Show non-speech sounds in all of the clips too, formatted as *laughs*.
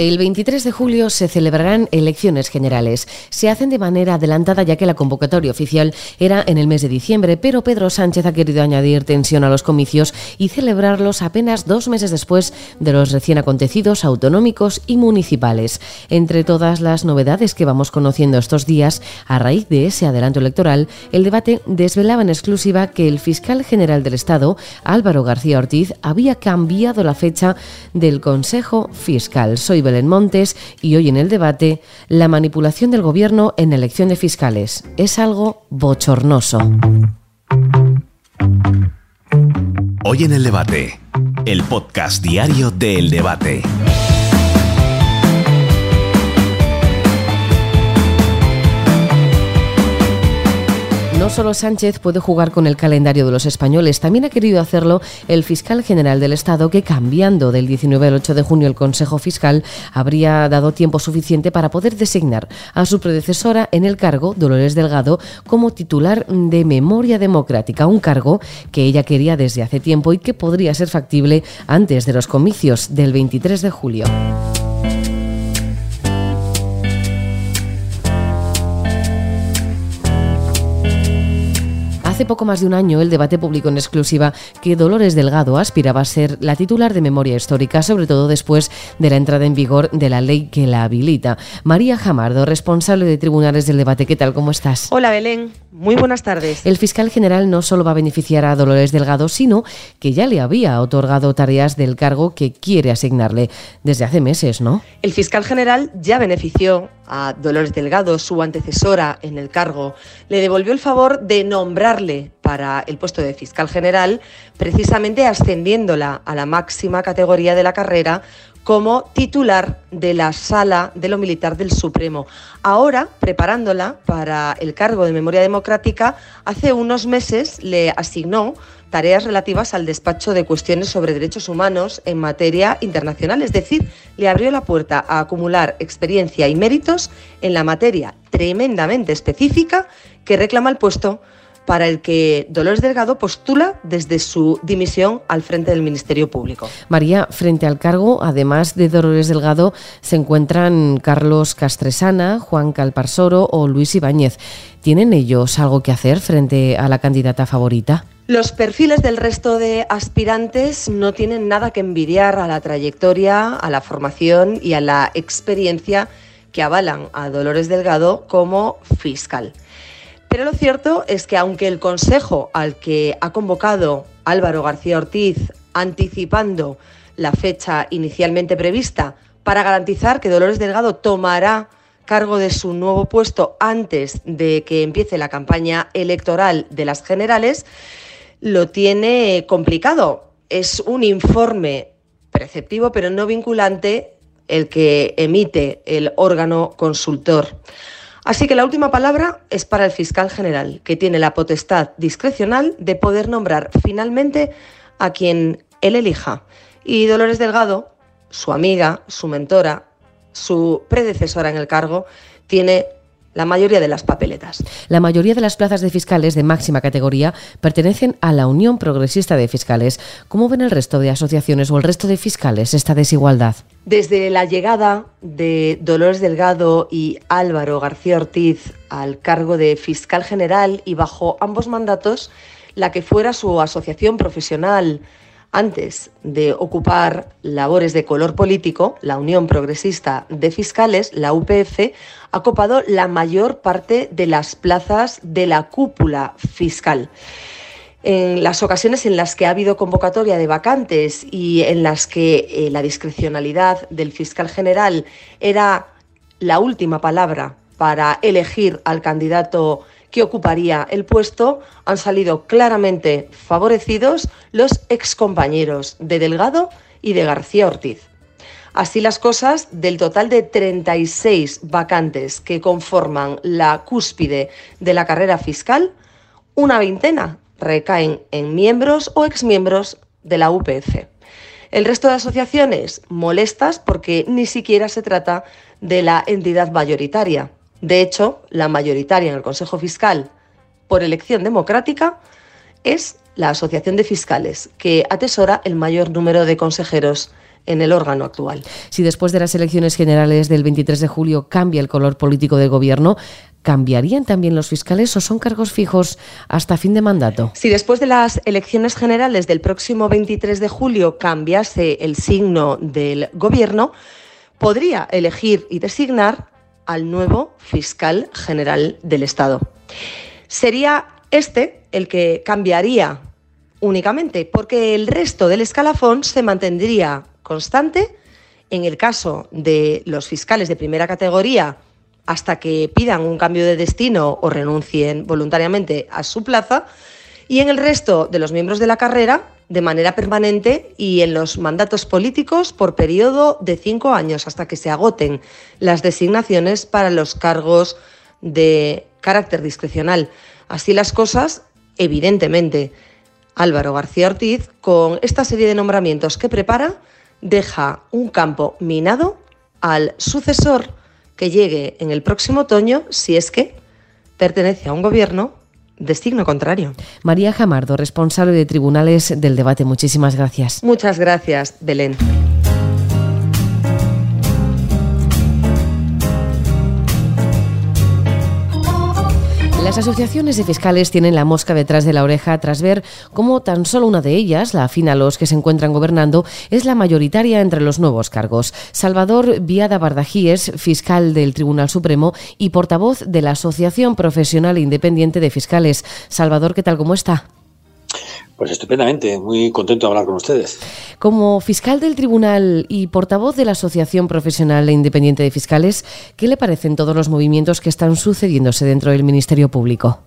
El 23 de julio se celebrarán elecciones generales. Se hacen de manera adelantada ya que la convocatoria oficial era en el mes de diciembre, pero Pedro Sánchez ha querido añadir tensión a los comicios y celebrarlos apenas dos meses después de los recién acontecidos autonómicos y municipales. Entre todas las novedades que vamos conociendo estos días, a raíz de ese adelanto electoral, el debate desvelaba en exclusiva que el fiscal general del Estado, Álvaro García Ortiz, había cambiado la fecha del Consejo Fiscal. Soy Belén Montes y hoy en el debate, la manipulación del gobierno en elección de fiscales. Es algo bochornoso. Hoy en el debate, el podcast diario de El Debate. No solo Sánchez puede jugar con el calendario de los españoles, también ha querido hacerlo el fiscal general del Estado, que cambiando del 19 al 8 de junio el Consejo Fiscal, habría dado tiempo suficiente para poder designar a su predecesora en el cargo, Dolores Delgado, como titular de Memoria Democrática, un cargo que ella quería desde hace tiempo y que podría ser factible antes de los comicios del 23 de julio. Hace poco más de un año, el debate público en exclusiva que Dolores Delgado aspiraba a ser la titular de memoria histórica, sobre todo después de la entrada en vigor de la ley que la habilita. María Jamardo, responsable de tribunales del debate, ¿qué tal? ¿Cómo estás? Hola, Belén. Muy buenas tardes. El fiscal general no solo va a beneficiar a Dolores Delgado, sino que ya le había otorgado tareas del cargo que quiere asignarle desde hace meses, ¿no? El fiscal general ya benefició a Dolores Delgado, su antecesora en el cargo, le devolvió el favor de nombrarle para el puesto de fiscal general, precisamente ascendiéndola a la máxima categoría de la carrera como titular de la Sala de lo Militar del Supremo. Ahora, preparándola para el cargo de Memoria Democrática, hace unos meses le asignó tareas relativas al despacho de cuestiones sobre derechos humanos en materia internacional, es decir, le abrió la puerta a acumular experiencia y méritos en la materia tremendamente específica que reclama el puesto para el que Dolores Delgado postula desde su dimisión al frente del Ministerio Público. María, frente al cargo, además de Dolores Delgado, se encuentran Carlos Castresana, Juan Calparsoro o Luis Ibáñez. ¿Tienen ellos algo que hacer frente a la candidata favorita? Los perfiles del resto de aspirantes no tienen nada que envidiar a la trayectoria, a la formación y a la experiencia que avalan a Dolores Delgado como fiscal. Pero lo cierto es que aunque el consejo al que ha convocado Álvaro García Ortiz, anticipando la fecha inicialmente prevista para garantizar que Dolores Delgado tomará cargo de su nuevo puesto antes de que empiece la campaña electoral de las generales, lo tiene complicado. Es un informe preceptivo pero no vinculante el que emite el órgano consultor. Así que la última palabra es para el fiscal general, que tiene la potestad discrecional de poder nombrar finalmente a quien él elija. Y Dolores Delgado, su amiga, su mentora, su predecesora en el cargo, tiene la mayoría de las papeletas. La mayoría de las plazas de fiscales de máxima categoría pertenecen a la Unión Progresista de Fiscales. ¿Cómo ven el resto de asociaciones o el resto de fiscales esta desigualdad? Desde la llegada de Dolores Delgado y Álvaro García Ortiz al cargo de fiscal general y bajo ambos mandatos, la que fuera su asociación profesional antes de ocupar labores de color político, la Unión Progresista de Fiscales, la UPF, ha copado la mayor parte de las plazas de la cúpula fiscal. En las ocasiones en las que ha habido convocatoria de vacantes y en las que eh, la discrecionalidad del fiscal general era la última palabra para elegir al candidato que ocuparía el puesto, han salido claramente favorecidos los excompañeros de Delgado y de García Ortiz. Así las cosas, del total de 36 vacantes que conforman la cúspide de la carrera fiscal, una veintena recaen en miembros o exmiembros de la UPF. El resto de asociaciones molestas porque ni siquiera se trata de la entidad mayoritaria. De hecho, la mayoritaria en el Consejo Fiscal por elección democrática es la Asociación de Fiscales, que atesora el mayor número de consejeros en el órgano actual. Si después de las elecciones generales del 23 de julio cambia el color político del gobierno, ¿cambiarían también los fiscales o son cargos fijos hasta fin de mandato? Si después de las elecciones generales del próximo 23 de julio cambiase el signo del gobierno, podría elegir y designar al nuevo fiscal general del Estado. Sería este el que cambiaría únicamente, porque el resto del escalafón se mantendría constante en el caso de los fiscales de primera categoría hasta que pidan un cambio de destino o renuncien voluntariamente a su plaza, y en el resto de los miembros de la carrera de manera permanente y en los mandatos políticos por periodo de cinco años hasta que se agoten las designaciones para los cargos de carácter discrecional. Así las cosas, evidentemente, Álvaro García Ortiz, con esta serie de nombramientos que prepara, deja un campo minado al sucesor que llegue en el próximo otoño si es que pertenece a un gobierno de signo contrario. María Jamardo, responsable de tribunales del debate. Muchísimas gracias. Muchas gracias, Belén. Las asociaciones de fiscales tienen la mosca detrás de la oreja tras ver cómo tan solo una de ellas, la afina a los que se encuentran gobernando, es la mayoritaria entre los nuevos cargos. Salvador Viada Bardajíes, fiscal del Tribunal Supremo y portavoz de la Asociación Profesional Independiente de Fiscales. Salvador, ¿qué tal? ¿Cómo está? Pues estupendamente, muy contento de hablar con ustedes. Como fiscal del tribunal y portavoz de la Asociación Profesional e Independiente de Fiscales, ¿qué le parecen todos los movimientos que están sucediéndose dentro del Ministerio Público?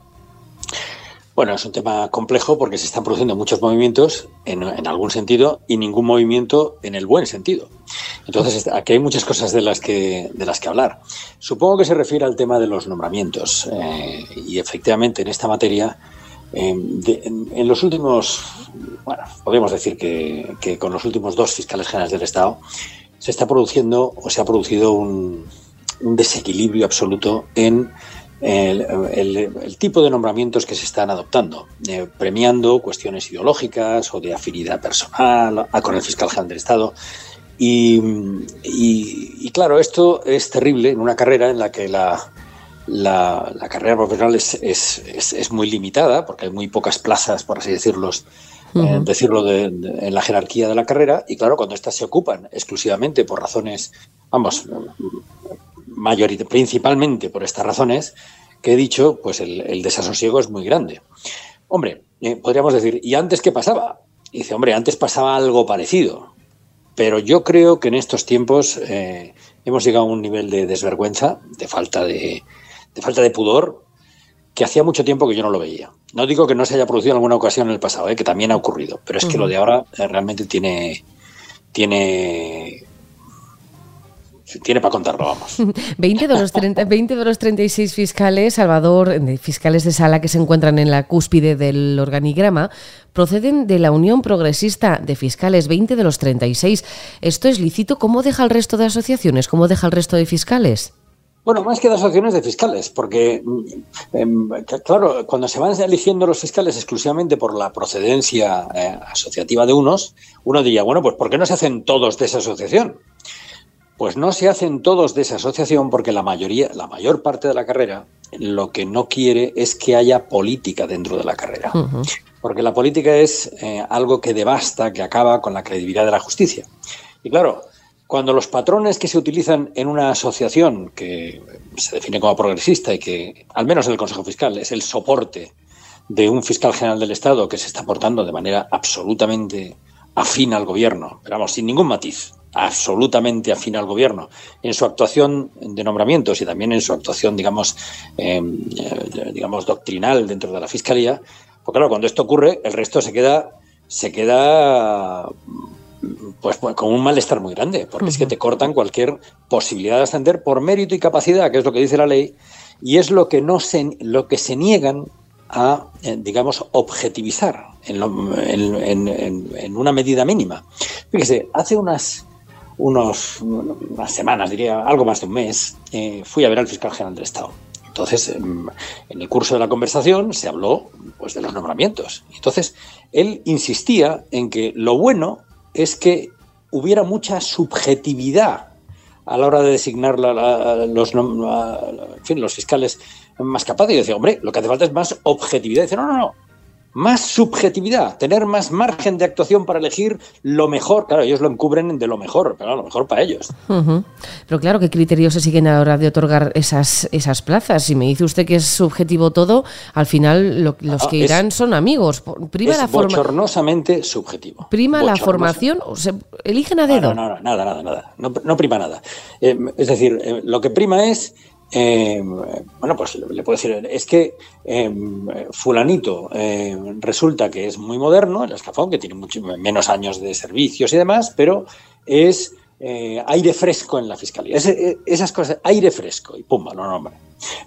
Bueno, es un tema complejo porque se están produciendo muchos movimientos en, algún sentido y ningún movimiento en el buen sentido. Entonces, aquí hay muchas cosas de las que, de las que hablar. Supongo que se refiere al tema de los nombramientos. Eh, y efectivamente, en esta materia en, los últimos, bueno, podemos decir que, con los últimos dos fiscales generales del Estado se está produciendo o se ha producido un, desequilibrio absoluto en el, tipo de nombramientos que se están adoptando, eh, premiando cuestiones ideológicas o de afinidad personal con el fiscal general del Estado. y, claro, esto es terrible en una carrera en la que la, la, carrera profesional es, es, muy limitada porque hay muy pocas plazas, por así decirlo, eh, decirlo en la jerarquía de la carrera y claro, cuando estas se ocupan exclusivamente por razones, vamos, principalmente por estas razones que he dicho, pues el, desasosiego es muy grande. Hombre, eh, podríamos decir, ¿y antes qué pasaba? dice, hombre, antes pasaba algo parecido, pero yo creo que en estos tiempos eh, hemos llegado a un nivel de desvergüenza, de falta de, de falta de pudor, que hacía mucho tiempo que yo no lo veía. No digo que no se haya producido en alguna ocasión en el pasado, ¿eh? que también ha ocurrido, pero es que lo de ahora eh, realmente tiene, tiene tiene para contarlo, vamos. *laughs* 20 de, los 30, 20 de los 36 fiscales, Salvador, de fiscales de sala que se encuentran en la cúspide del organigrama, proceden de la Unión Progresista de Fiscales, 20 de los 36. ¿Esto es lícito? ¿Cómo deja el resto de asociaciones? ¿Cómo deja el resto de fiscales? Bueno, más que de asociaciones de fiscales, porque, em, claro, cuando se van eligiendo los fiscales exclusivamente por la procedencia eh, asociativa de unos, uno diría, bueno, pues ¿por qué no se hacen todos de esa asociación? Pues no se hacen todos de esa asociación porque la mayoría, la mayor parte de la carrera, lo que no quiere es que haya política dentro de la carrera. Porque la política es eh, algo que devasta, que acaba con la credibilidad de la justicia. Y claro, cuando los patrones que se utilizan en una asociación que se define como progresista y que, al menos en el Consejo Fiscal, es el soporte de un fiscal general del Estado que se está portando de manera absolutamente afín al gobierno, pero vamos, sin ningún matiz, absolutamente afín al gobierno, en su actuación de nombramientos y también en su actuación, digamos, em, eh, digamos doctrinal dentro de la fiscalía, pues claro, cuando esto ocurre, el resto se queda, se queda pues, pues, con un malestar muy grande, porque es que te cortan cualquier posibilidad de ascender por mérito y capacidad, que es lo que dice la ley, y es lo que no se, lo que se niegan a, eh, digamos, objetivizar en, una medida mínima. Fíjese, hace unas, unos, unas semanas, diría algo más de un mes, eh, fui a ver al fiscal general del Estado. Entonces, em, en el curso de la conversación se habló pues, de los nombramientos. Entonces, él insistía en que lo bueno es que hubiera mucha subjetividad a la hora de designar los, los fiscales más capaces. Y decía, hombre, lo que hace falta es más objetividad. dice, no, no, no, más subjetividad, tener más margen de actuación para elegir lo mejor. Claro, ellos lo encubren de lo mejor, pero lo mejor para ellos. Pero claro, ¿qué criterios se siguen ahora de otorgar esas, esas plazas? Si me dice usted que es subjetivo todo, al final los ah, que irán son amigos. Prima es la bochornosamente subjetivo. ¿Prima la formación? ¿O se eligen a dedo? No, no, nada, nada, nada. No, prima nada. Eh, es decir, eh, lo que prima es eh, bueno, pues le puedo decir, es que eh, fulanito eh, resulta que es muy moderno, el escafón, que tiene mucho menos años de servicios y demás, pero es aire fresco en la fiscalía. esas cosas, aire fresco, y pumba, lo nombra.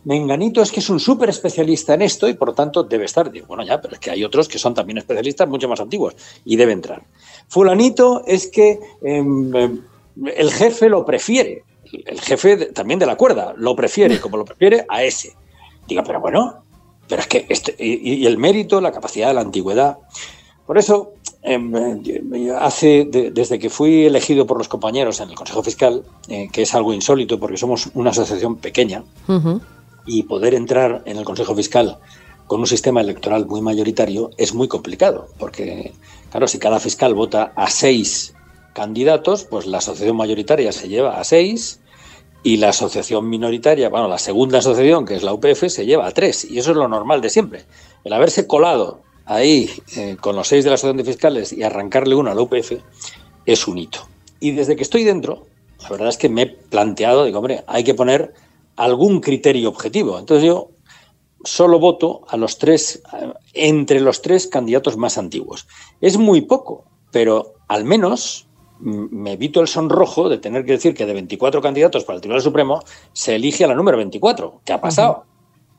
Menganito es que es un súper especialista en esto y por tanto debe estar. Digo, bueno, ya, pero es que hay otros que son también especialistas mucho más antiguos y debe entrar. Fulanito es que em, em, el jefe lo prefiere el jefe también de la cuerda lo prefiere, *laughs* como lo prefiere, a ese. Diga, pero bueno, pero es que este, y, el mérito, la capacidad, la antigüedad. Por eso, em, hace desde que fui elegido por los compañeros en el Consejo Fiscal, eh, que es algo insólito porque somos una asociación pequeña, y poder entrar en el Consejo Fiscal con un sistema electoral muy mayoritario es muy complicado, porque, claro, si cada fiscal vota a seis candidatos, pues la asociación mayoritaria se lleva a seis y la asociación minoritaria, bueno, la segunda asociación, que es la UPF, se lleva a tres. Y eso es lo normal de siempre. El haberse colado ahí eh, con los seis de la asociación de fiscales y arrancarle uno a la UPF es un hito. Y desde que estoy dentro, la verdad es que me he planteado, digo, hombre, hay que poner algún criterio objetivo. Entonces yo solo voto a los tres, entre los tres candidatos más antiguos. Es muy poco, pero al menos me evito el sonrojo de tener que decir que de 24 candidatos para el Tribunal Supremo se elige a la número 24, que ha pasado.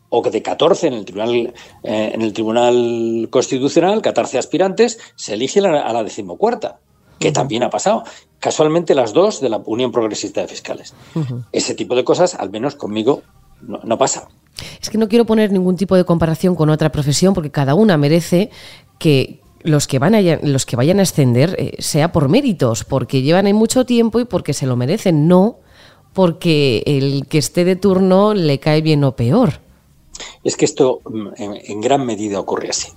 O que de 14 en el Tribunal, eh, en el Tribunal Constitucional, 14 aspirantes, se elige a la decimocuarta, que también ha pasado. Casualmente las dos de la Unión Progresista de Fiscales. Ese tipo de cosas, al menos conmigo, no, no pasa. Es que no quiero poner ningún tipo de comparación con otra profesión porque cada una merece que, los que, van a, los que vayan a ascender eh, sea por méritos, porque llevan ahí mucho tiempo y porque se lo merecen, no porque el que esté de turno le cae bien o peor. Es que esto mm, en, gran medida ocurre así.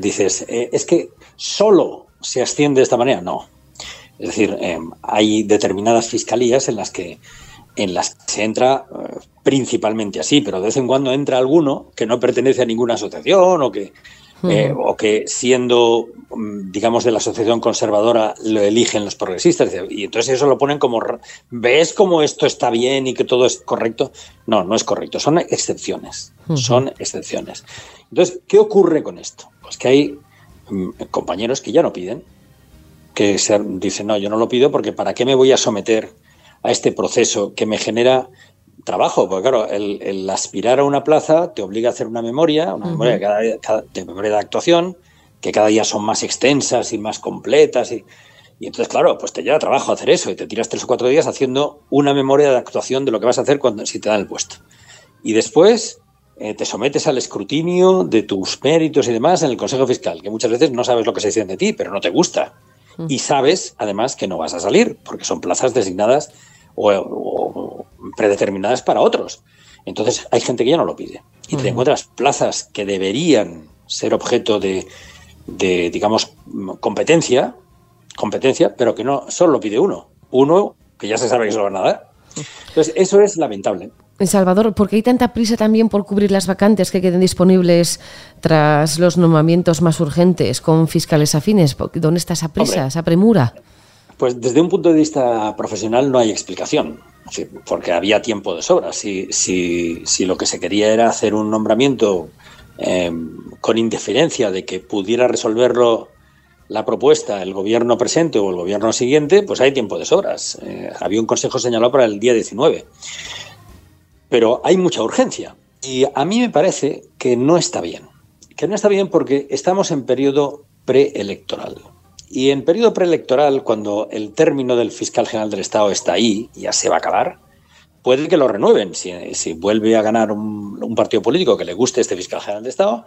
dices, eh, es que solo se asciende de esta manera. No. Es decir, em, hay determinadas fiscalías en las que en las que se entra eh, principalmente así, pero de vez en cuando entra alguno que no pertenece a ninguna asociación o que eh, o que siendo, mm, digamos, de la asociación conservadora lo eligen los progresistas. Y entonces eso lo ponen como, ¿ves cómo esto está bien y que todo es correcto? No, no es correcto, son excepciones, son excepciones. Entonces, ¿qué ocurre con esto? Pues que hay mm, compañeros que ya no piden, que se, dicen, no, yo no lo pido porque ¿para qué me voy a someter a este proceso que me genera trabajo, porque claro, el, aspirar a una plaza te obliga a hacer una memoria, una memoria de memoria de actuación, que cada día son más extensas y más completas. Y, entonces, claro, pues te lleva trabajo hacer eso y te tiras tres o cuatro días haciendo una memoria de actuación de lo que vas a hacer cuando, si te dan el puesto. Y después eh, te sometes al escrutinio de tus méritos y demás en el Consejo Fiscal, que muchas veces no sabes lo que se dice de ti, pero no te gusta. Y sabes, además, que no vas a salir, porque son plazas designadas o, predeterminadas para otros. Entonces hay gente que ya no lo pide. Y te encuentras plazas que deberían ser objeto de, digamos, competencia, competencia, pero que no solo lo pide uno. Uno que ya se sabe que se lo van a dar. Entonces, eso es lamentable. En Salvador, ¿por qué hay tanta prisa también por cubrir las vacantes que queden disponibles tras los nombramientos más urgentes con fiscales afines? ¿Dónde está esa prisa, esa premura? Pues desde un punto de vista profesional no hay explicación, porque había tiempo de sobra. Si, si, si lo que se quería era hacer un nombramiento eh, con indiferencia de que pudiera resolverlo la propuesta el gobierno presente o el gobierno siguiente, pues hay tiempo de sobras. Eh, había un consejo señalado para el día 19. Pero hay mucha urgencia. Y a mí me parece que no está bien. Que no está bien porque estamos en periodo preelectoral. Y en periodo preelectoral, cuando el término del fiscal general del Estado está ahí, ya se va a acabar, puede que lo renueven. Si, vuelve a ganar un, partido político que le guste este fiscal general del Estado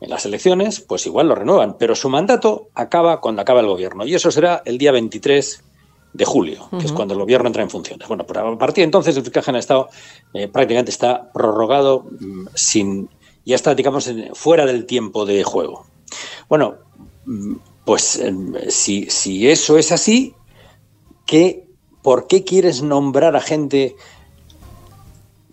en las elecciones, pues igual lo renuevan. Pero su mandato acaba cuando acaba el gobierno. Y eso será el día 23 de julio, que es cuando el gobierno entra en funciones. Bueno, pues a partir de entonces el fiscal general del Estado eh, prácticamente está prorrogado mm, sin ya está, digamos, fuera del tiempo de juego. Bueno, mm, pues em, si, si eso es así, ¿qué, ¿por qué quieres nombrar a gente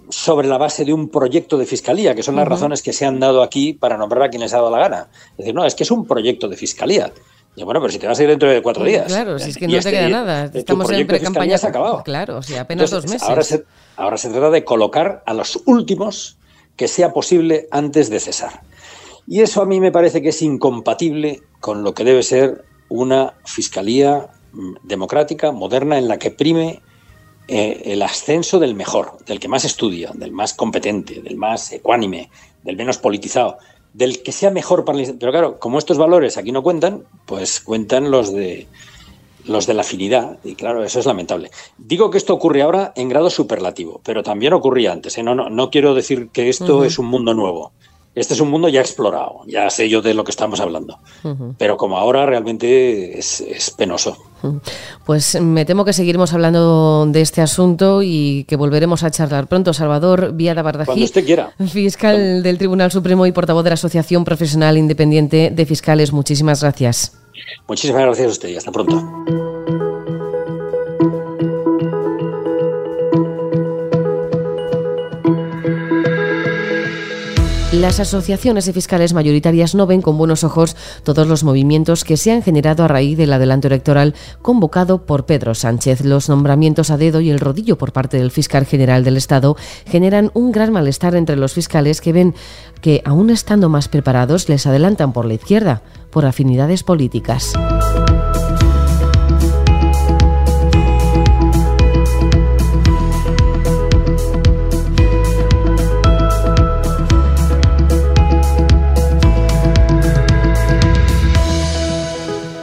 sobre la base de un proyecto de fiscalía, que son las razones que se han dado aquí para nombrar a quien les ha dado la gana? Es decir, no, es que es un proyecto de fiscalía. Y bueno, pero si te vas a ir dentro de cuatro días. Claro, si es que no te este queda nada. Estamos en pre-campaña. Se ha acabado. Claro, o sea, apenas dos meses. Ahora se, ahora se trata de colocar a los últimos que sea posible antes de cesar. Y eso a mí me parece que es incompatible con lo que debe ser una fiscalía mm, democrática, moderna, en la que prime eh, el ascenso del mejor, del que más estudia, del más competente, del más ecuánime, del menos politizado, del que sea mejor para el... Pero claro, como estos valores aquí no cuentan, pues cuentan los de los de la afinidad, y claro, eso es lamentable. Digo que esto ocurre ahora en grado superlativo, pero también ocurría antes. ¿eh? No, no, no, quiero decir que esto es un mundo nuevo. Este es un mundo ya explorado, ya sé yo de lo que estamos hablando. Pero como ahora realmente es, penoso. Pues me temo que seguiremos hablando de este asunto y que volveremos a charlar pronto. Salvador Viada Bardají, Cuando usted quiera. fiscal del Tribunal Supremo y portavoz de la Asociación Profesional Independiente de Fiscales. Muchísimas gracias. Muchísimas gracias a usted y hasta pronto. Las asociaciones de fiscales mayoritarias no ven con buenos ojos todos los movimientos que se han generado a raíz del adelanto electoral convocado por Pedro Sánchez. Los nombramientos a dedo y el rodillo por parte del fiscal general del Estado generan un gran malestar entre los fiscales que ven que, aún estando más preparados, les adelantan por la izquierda, por afinidades políticas.